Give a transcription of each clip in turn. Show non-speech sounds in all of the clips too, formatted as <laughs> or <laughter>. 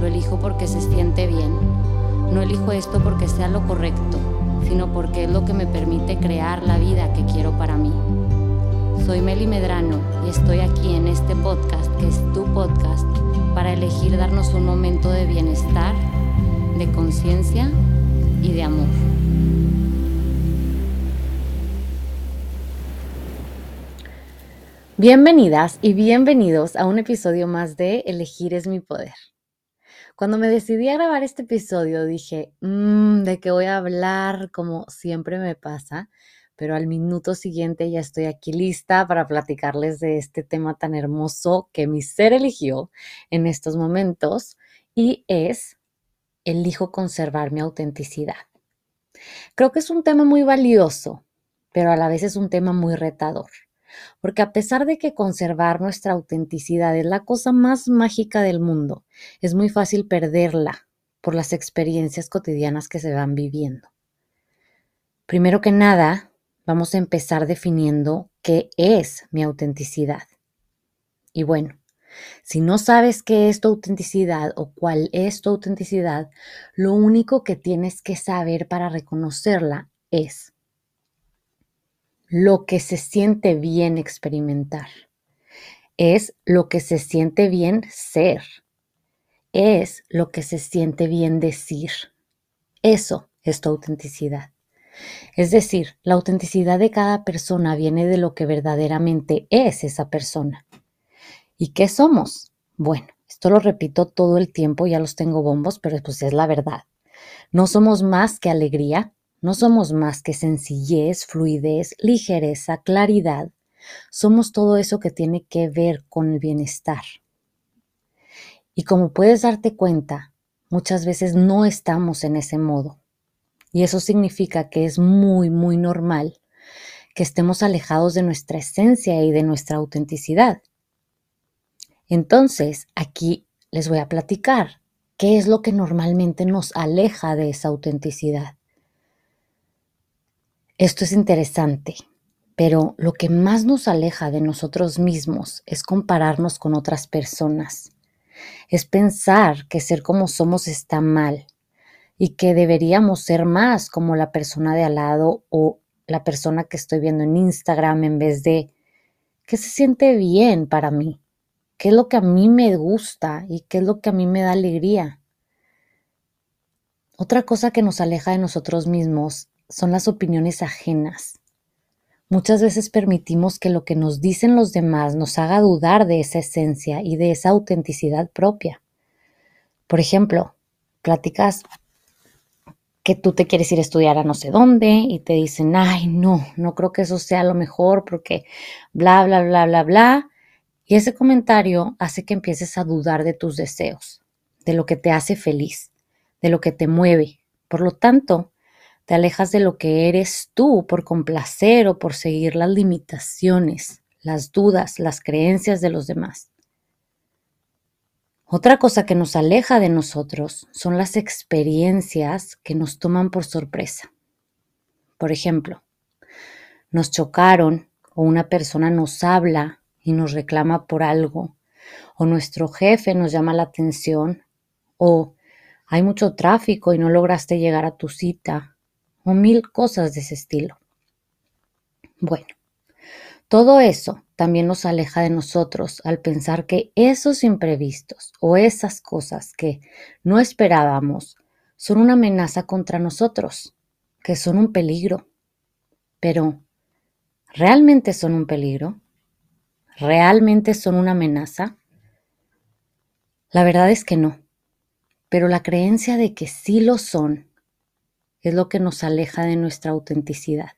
lo elijo porque se siente bien. No elijo esto porque sea lo correcto, sino porque es lo que me permite crear la vida que quiero para mí. Soy Meli Medrano y estoy aquí en este podcast, que es tu podcast, para elegir darnos un momento de bienestar, de conciencia y de amor. Bienvenidas y bienvenidos a un episodio más de Elegir es mi poder. Cuando me decidí a grabar este episodio dije, mmm, ¿de qué voy a hablar? Como siempre me pasa, pero al minuto siguiente ya estoy aquí lista para platicarles de este tema tan hermoso que mi ser eligió en estos momentos y es, elijo conservar mi autenticidad. Creo que es un tema muy valioso, pero a la vez es un tema muy retador. Porque a pesar de que conservar nuestra autenticidad es la cosa más mágica del mundo, es muy fácil perderla por las experiencias cotidianas que se van viviendo. Primero que nada, vamos a empezar definiendo qué es mi autenticidad. Y bueno, si no sabes qué es tu autenticidad o cuál es tu autenticidad, lo único que tienes que saber para reconocerla es lo que se siente bien experimentar. Es lo que se siente bien ser. Es lo que se siente bien decir. Eso es tu autenticidad. Es decir, la autenticidad de cada persona viene de lo que verdaderamente es esa persona. ¿Y qué somos? Bueno, esto lo repito todo el tiempo, ya los tengo bombos, pero pues es la verdad. No somos más que alegría, no somos más que sencillez, fluidez, ligereza, claridad. Somos todo eso que tiene que ver con el bienestar. Y como puedes darte cuenta, muchas veces no estamos en ese modo. Y eso significa que es muy, muy normal que estemos alejados de nuestra esencia y de nuestra autenticidad. Entonces, aquí les voy a platicar qué es lo que normalmente nos aleja de esa autenticidad. Esto es interesante, pero lo que más nos aleja de nosotros mismos es compararnos con otras personas. Es pensar que ser como somos está mal y que deberíamos ser más como la persona de al lado o la persona que estoy viendo en Instagram en vez de qué se siente bien para mí, qué es lo que a mí me gusta y qué es lo que a mí me da alegría. Otra cosa que nos aleja de nosotros mismos son las opiniones ajenas. Muchas veces permitimos que lo que nos dicen los demás nos haga dudar de esa esencia y de esa autenticidad propia. Por ejemplo, platicas que tú te quieres ir a estudiar a no sé dónde y te dicen, ay, no, no creo que eso sea lo mejor porque bla, bla, bla, bla, bla. Y ese comentario hace que empieces a dudar de tus deseos, de lo que te hace feliz, de lo que te mueve. Por lo tanto, te alejas de lo que eres tú por complacer o por seguir las limitaciones, las dudas, las creencias de los demás. Otra cosa que nos aleja de nosotros son las experiencias que nos toman por sorpresa. Por ejemplo, nos chocaron o una persona nos habla y nos reclama por algo, o nuestro jefe nos llama la atención, o hay mucho tráfico y no lograste llegar a tu cita, o mil cosas de ese estilo. Bueno, todo eso también nos aleja de nosotros al pensar que esos imprevistos o esas cosas que no esperábamos son una amenaza contra nosotros, que son un peligro. Pero, ¿realmente son un peligro? ¿Realmente son una amenaza? La verdad es que no, pero la creencia de que sí lo son es lo que nos aleja de nuestra autenticidad.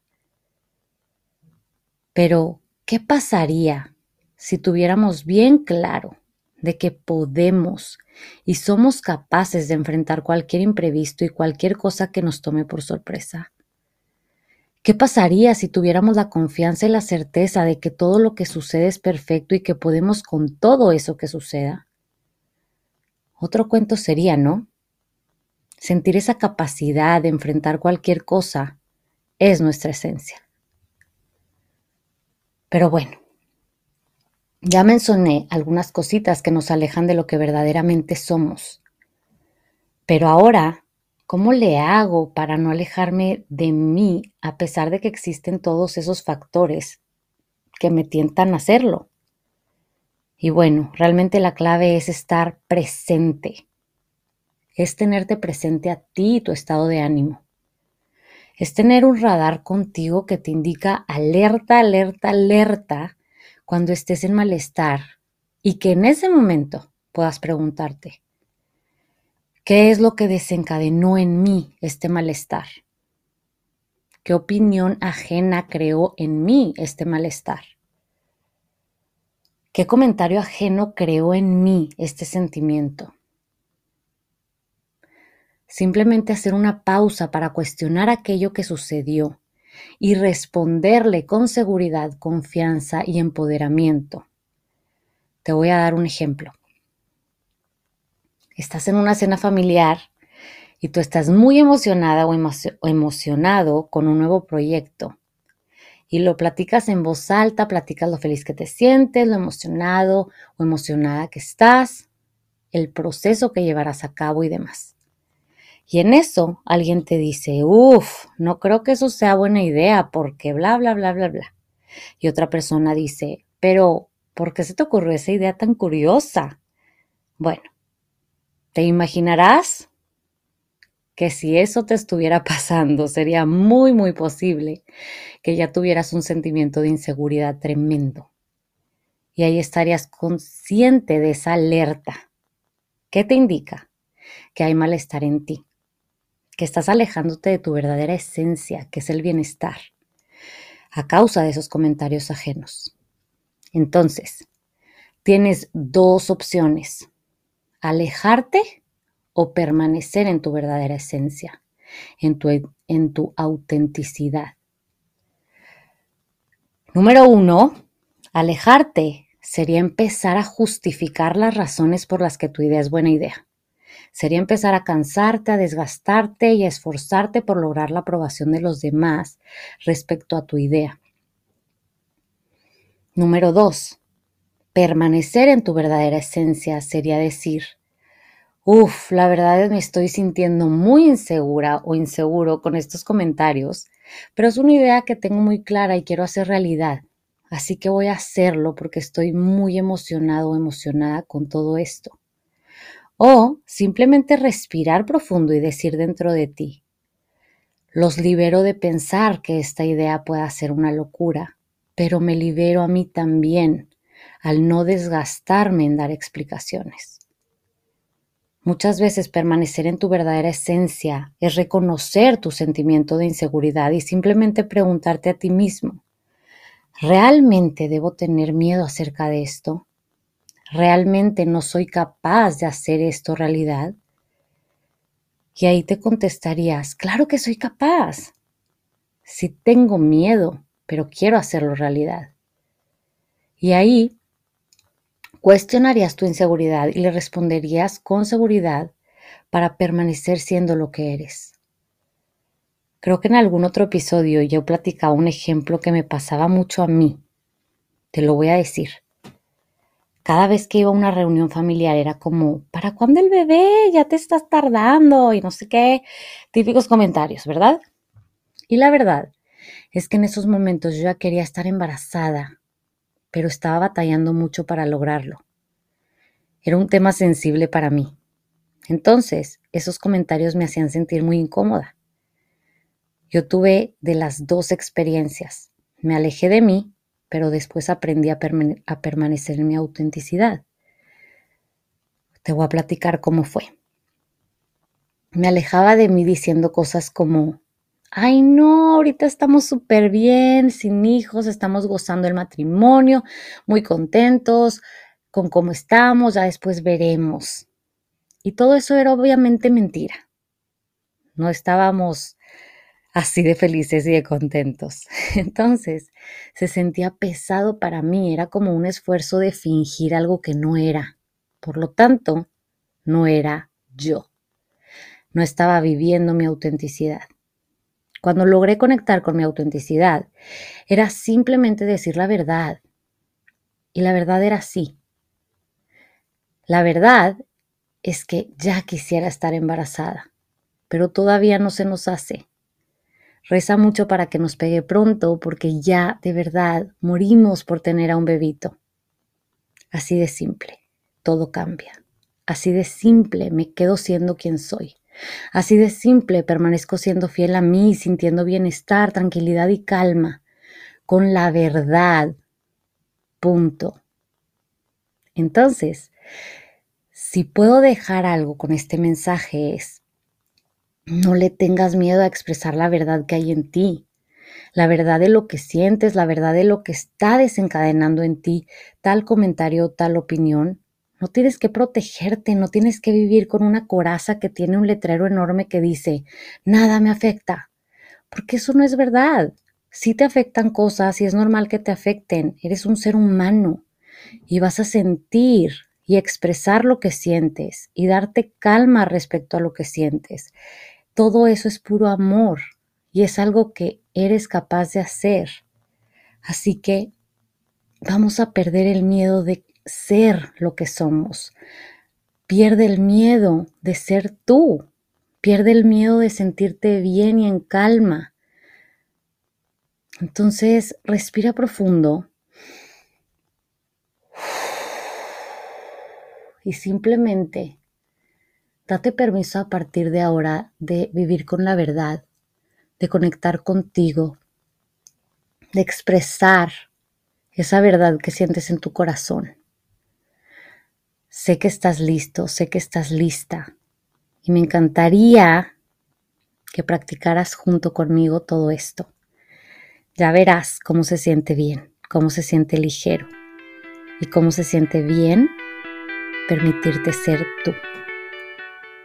Pero, ¿qué pasaría si tuviéramos bien claro de que podemos y somos capaces de enfrentar cualquier imprevisto y cualquier cosa que nos tome por sorpresa. ¿Qué pasaría si tuviéramos la confianza y la certeza de que todo lo que sucede es perfecto y que podemos con todo eso que suceda? Otro cuento sería, ¿no? Sentir esa capacidad de enfrentar cualquier cosa es nuestra esencia. Pero bueno, ya mencioné algunas cositas que nos alejan de lo que verdaderamente somos. Pero ahora, ¿cómo le hago para no alejarme de mí a pesar de que existen todos esos factores que me tientan a hacerlo? Y bueno, realmente la clave es estar presente. Es tenerte presente a ti y tu estado de ánimo. Es tener un radar contigo que te indica alerta, alerta, alerta cuando estés en malestar y que en ese momento puedas preguntarte, ¿qué es lo que desencadenó en mí este malestar? ¿Qué opinión ajena creó en mí este malestar? ¿Qué comentario ajeno creó en mí este sentimiento? Simplemente hacer una pausa para cuestionar aquello que sucedió y responderle con seguridad, confianza y empoderamiento. Te voy a dar un ejemplo. Estás en una cena familiar y tú estás muy emocionada o, emocionado con un nuevo proyecto y lo platicas en voz alta, platicas lo feliz que te sientes, lo emocionado o emocionada que estás, el proceso que llevarás a cabo y demás. Y en eso alguien te dice, uff, no creo que eso sea buena idea porque bla, bla, bla, bla, bla. Y otra persona dice, pero, ¿por qué se te ocurrió esa idea tan curiosa? Bueno, te imaginarás que si eso te estuviera <laughs> pasando, sería muy, muy posible que ya tuvieras un sentimiento de inseguridad tremendo. Y ahí estarías consciente de esa alerta. ¿Qué te indica? Que hay malestar en ti que estás alejándote de tu verdadera esencia, que es el bienestar, a causa de esos comentarios ajenos. Entonces, tienes dos opciones, alejarte o permanecer en tu verdadera esencia, en tu, en tu autenticidad. Número uno, alejarte sería empezar a justificar las razones por las que tu idea es buena idea. Sería empezar a cansarte, a desgastarte y a esforzarte por lograr la aprobación de los demás respecto a tu idea. Número dos, permanecer en tu verdadera esencia sería decir, uff, la verdad es me estoy sintiendo muy insegura o inseguro con estos comentarios, pero es una idea que tengo muy clara y quiero hacer realidad. Así que voy a hacerlo porque estoy muy emocionado o emocionada con todo esto. O simplemente respirar profundo y decir dentro de ti, los libero de pensar que esta idea pueda ser una locura, pero me libero a mí también al no desgastarme en dar explicaciones. Muchas veces permanecer en tu verdadera esencia es reconocer tu sentimiento de inseguridad y simplemente preguntarte a ti mismo, ¿realmente debo tener miedo acerca de esto? ¿Realmente no soy capaz de hacer esto realidad? Y ahí te contestarías, claro que soy capaz. Si tengo miedo, pero quiero hacerlo realidad. Y ahí cuestionarías tu inseguridad y le responderías con seguridad para permanecer siendo lo que eres. Creo que en algún otro episodio yo platicaba un ejemplo que me pasaba mucho a mí. Te lo voy a decir cada vez que iba a una reunión familiar era como, ¿para cuándo el bebé? Ya te estás tardando y no sé qué, típicos comentarios, ¿verdad? Y la verdad es que en esos momentos yo ya quería estar embarazada, pero estaba batallando mucho para lograrlo. Era un tema sensible para mí. Entonces, esos comentarios me hacían sentir muy incómoda. Yo tuve de las dos experiencias. Me alejé de mí pero después aprendí a, permanecer en mi autenticidad. Te voy a platicar cómo fue. Me alejaba de mí diciendo cosas como, ay no, ahorita estamos súper bien, sin hijos, estamos gozando el matrimonio, muy contentos, con cómo estamos, ya después veremos. Y todo eso era obviamente mentira. No estábamos así de felices y de contentos. <laughs> Entonces, se sentía pesado para mí, era como un esfuerzo de fingir algo que no era. Por lo tanto, no era yo. No estaba viviendo mi autenticidad. Cuando logré conectar con mi autenticidad, era simplemente decir la verdad. Y la verdad era así. La verdad es que ya quisiera estar embarazada, pero todavía no se nos hace. Reza mucho para que nos pegue pronto porque ya de verdad morimos por tener a un bebito. Así de simple, todo cambia. Así de simple me quedo siendo quien soy. Así de simple permanezco siendo fiel a mí, sintiendo bienestar, tranquilidad y calma, con la verdad. Punto. Entonces, si puedo dejar algo con este mensaje es, no le tengas miedo a expresar la verdad que hay en ti, la verdad de lo que sientes, la verdad de lo que está desencadenando en ti tal comentario, tal opinión. No tienes que protegerte, no tienes que vivir con una coraza que tiene un letrero enorme que dice, nada me afecta, porque eso no es verdad. Sí te afectan cosas y es normal que te afecten, eres un ser humano y vas a sentir y expresar lo que sientes y darte calma respecto a lo que sientes. Todo eso es puro amor y es algo que eres capaz de hacer. Así que vamos a perder el miedo de ser lo que somos. Pierde el miedo de ser tú. Pierde el miedo de sentirte bien y en calma. Entonces, respira profundo y simplemente date permiso a partir de ahora de vivir con la verdad, de conectar contigo, de expresar esa verdad que sientes en tu corazón. Sé que estás listo, sé que estás lista y me encantaría que practicaras junto conmigo todo esto. Ya verás cómo se siente bien, cómo se siente ligero y cómo se siente bien permitirte ser tú.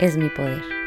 es mi poder.